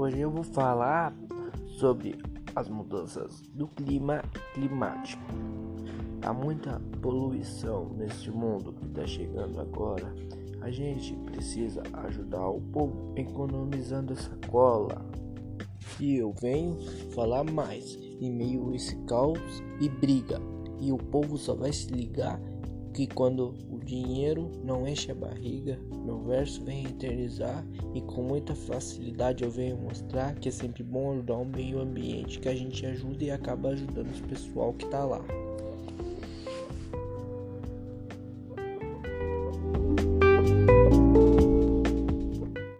Hoje eu vou falar sobre as mudanças do clima climático. Há muita poluição neste mundo que está chegando agora. A gente precisa ajudar o povo economizando essa cola. E eu venho falar mais em meio a esse caos e briga. E o povo só vai se ligar que quando o dinheiro não enche a barriga, meu verso vem eternizar e com muita facilidade eu venho mostrar que é sempre bom ajudar o meio ambiente, que a gente ajuda e acaba ajudando o pessoal que tá lá.